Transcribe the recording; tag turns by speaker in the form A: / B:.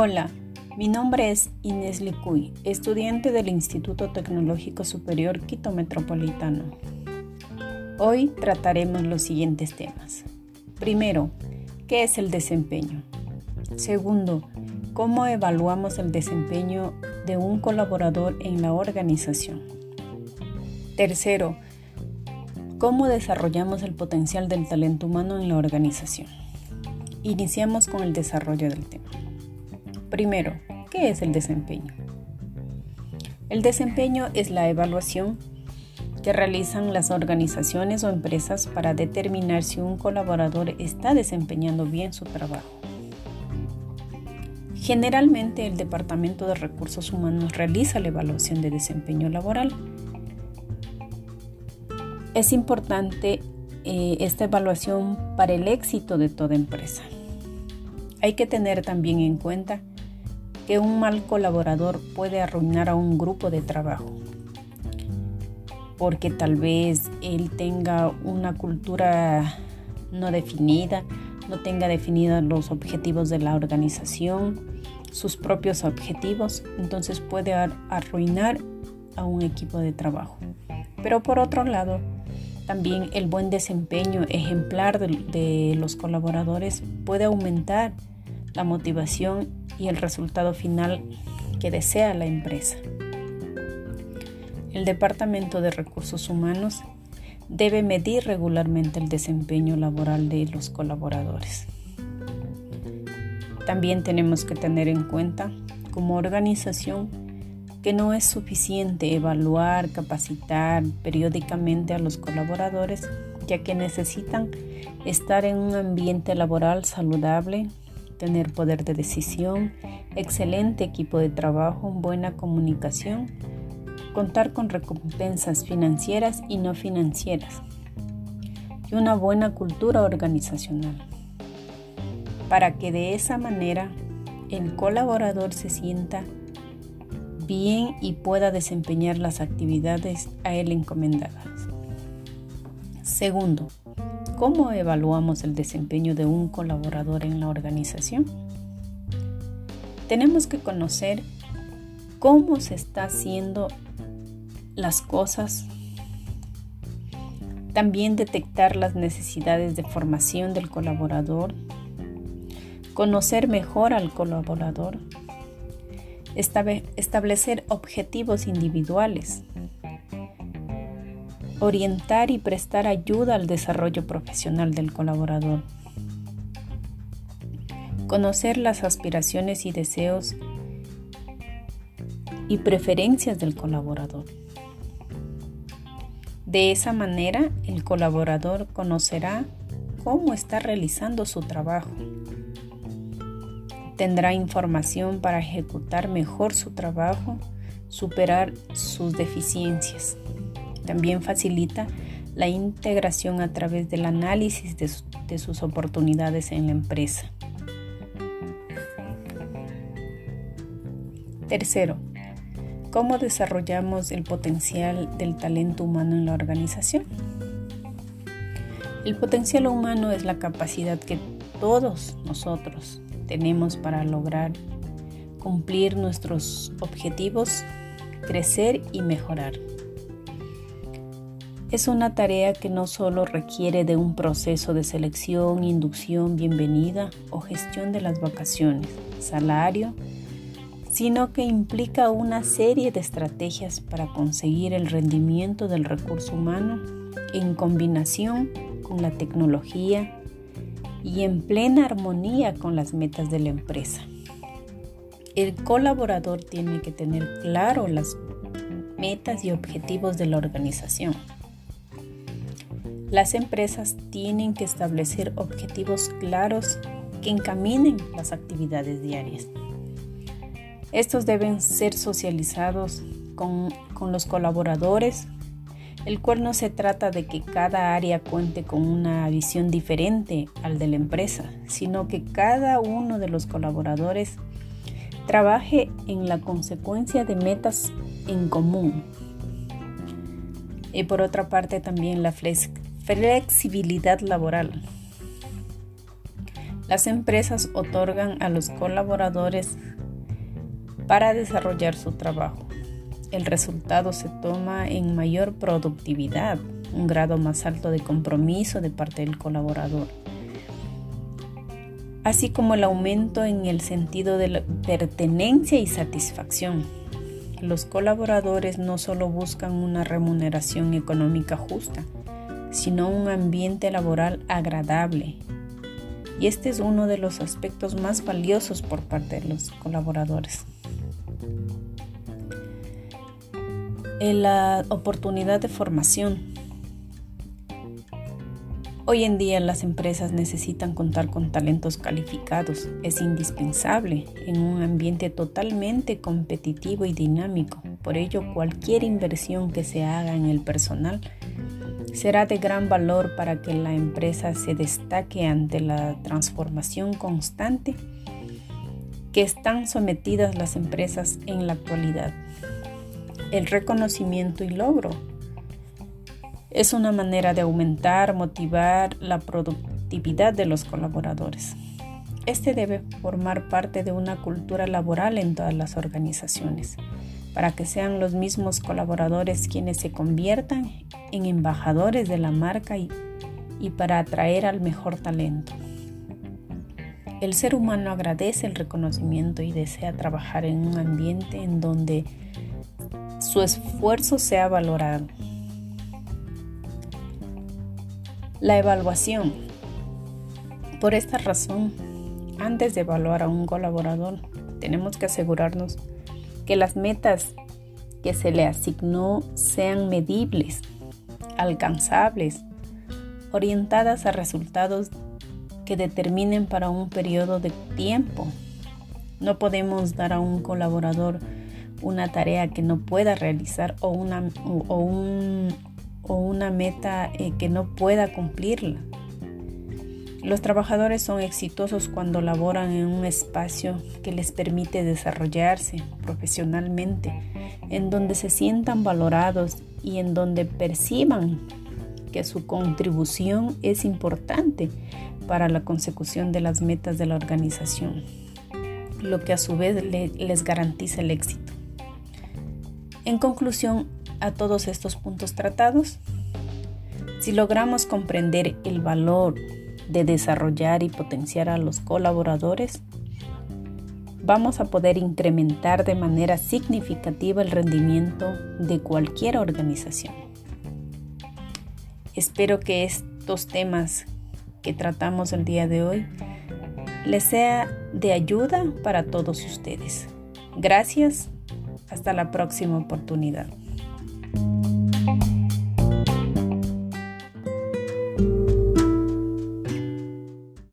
A: Hola, mi nombre es Inés Licuy, estudiante del Instituto Tecnológico Superior Quito Metropolitano. Hoy trataremos los siguientes temas. Primero, ¿qué es el desempeño? Segundo, ¿cómo evaluamos el desempeño de un colaborador en la organización? Tercero, ¿cómo desarrollamos el potencial del talento humano en la organización? Iniciamos con el desarrollo del tema. Primero, ¿qué es el desempeño? El desempeño es la evaluación que realizan las organizaciones o empresas para determinar si un colaborador está desempeñando bien su trabajo. Generalmente el Departamento de Recursos Humanos realiza la evaluación de desempeño laboral. Es importante eh, esta evaluación para el éxito de toda empresa. Hay que tener también en cuenta que un mal colaborador puede arruinar a un grupo de trabajo, porque tal vez él tenga una cultura no definida, no tenga definidos los objetivos de la organización, sus propios objetivos, entonces puede arruinar a un equipo de trabajo. Pero por otro lado, también el buen desempeño ejemplar de, de los colaboradores puede aumentar la motivación y el resultado final que desea la empresa. El Departamento de Recursos Humanos debe medir regularmente el desempeño laboral de los colaboradores. También tenemos que tener en cuenta como organización que no es suficiente evaluar, capacitar periódicamente a los colaboradores, ya que necesitan estar en un ambiente laboral saludable, tener poder de decisión, excelente equipo de trabajo, buena comunicación, contar con recompensas financieras y no financieras y una buena cultura organizacional, para que de esa manera el colaborador se sienta bien y pueda desempeñar las actividades a él encomendadas. Segundo, ¿Cómo evaluamos el desempeño de un colaborador en la organización? Tenemos que conocer cómo se está haciendo las cosas, también detectar las necesidades de formación del colaborador, conocer mejor al colaborador, establecer objetivos individuales, orientar y prestar ayuda al desarrollo profesional del colaborador. Conocer las aspiraciones y deseos y preferencias del colaborador. De esa manera, el colaborador conocerá cómo está realizando su trabajo. Tendrá información para ejecutar mejor su trabajo, superar sus deficiencias. También facilita la integración a través del análisis de, sus oportunidades en la empresa. Tercero, ¿cómo desarrollamos el potencial del talento humano en la organización? El potencial humano es la capacidad que todos nosotros tenemos para lograr cumplir nuestros objetivos, crecer y mejorar. Es una tarea que no solo requiere de un proceso de selección, inducción, bienvenida o gestión de las vacaciones, salario, sino que implica una serie de estrategias para conseguir el rendimiento del recurso humano en combinación con la tecnología y en plena armonía con las metas de la empresa. El colaborador tiene que tener claro las metas y objetivos de la organización las empresas tienen que establecer objetivos claros que encaminen las actividades diarias. Estos deben ser socializados con, los colaboradores, el cual no se trata de que cada área cuente con una visión diferente al de la empresa, sino que cada uno de los colaboradores trabaje en la consecuencia de metas en común. Y por otra parte también la Flexibilidad laboral. Las empresas otorgan a los colaboradores para desarrollar su trabajo. El resultado se toma en mayor productividad, un grado más alto de compromiso de parte del colaborador, así como el aumento en el sentido de pertenencia y satisfacción. Los colaboradores no solo buscan una remuneración económica justa, sino un ambiente laboral agradable. Y este es uno de los aspectos más valiosos por parte de los colaboradores. La oportunidad de formación. Hoy en día las empresas necesitan contar con talentos calificados. Es indispensable en un ambiente totalmente competitivo y dinámico. Por ello, cualquier inversión que se haga en el personal será de gran valor para que la empresa se destaque ante la transformación constante que están sometidas las empresas en la actualidad. El reconocimiento y logro es una manera de aumentar, motivar la productividad de los colaboradores. Este debe formar parte de una cultura laboral en todas las organizaciones para que sean los mismos colaboradores quienes se conviertan en embajadores de la marca y, para atraer al mejor talento. El ser humano agradece el reconocimiento y desea trabajar en un ambiente en donde su esfuerzo sea valorado. La evaluación. Por esta razón, antes de evaluar a un colaborador, tenemos que asegurarnos que las metas que se le asignó sean medibles, alcanzables, orientadas a resultados que determinen para un periodo de tiempo. No podemos dar a un colaborador una tarea que no pueda realizar o una, o una meta eh, que no pueda cumplirla. Los trabajadores son exitosos cuando laboran en un espacio que les permite desarrollarse profesionalmente, en donde se sientan valorados y en donde perciban que su contribución es importante para la consecución de las metas de la organización, lo que a su vez les garantiza el éxito. En conclusión a todos estos puntos tratados, si logramos comprender el valor de desarrollar y potenciar a los colaboradores, vamos a poder incrementar de manera significativa el rendimiento de cualquier organización. Espero que estos temas que tratamos el día de hoy les sea de ayuda para todos ustedes. Gracias. Hasta la próxima oportunidad.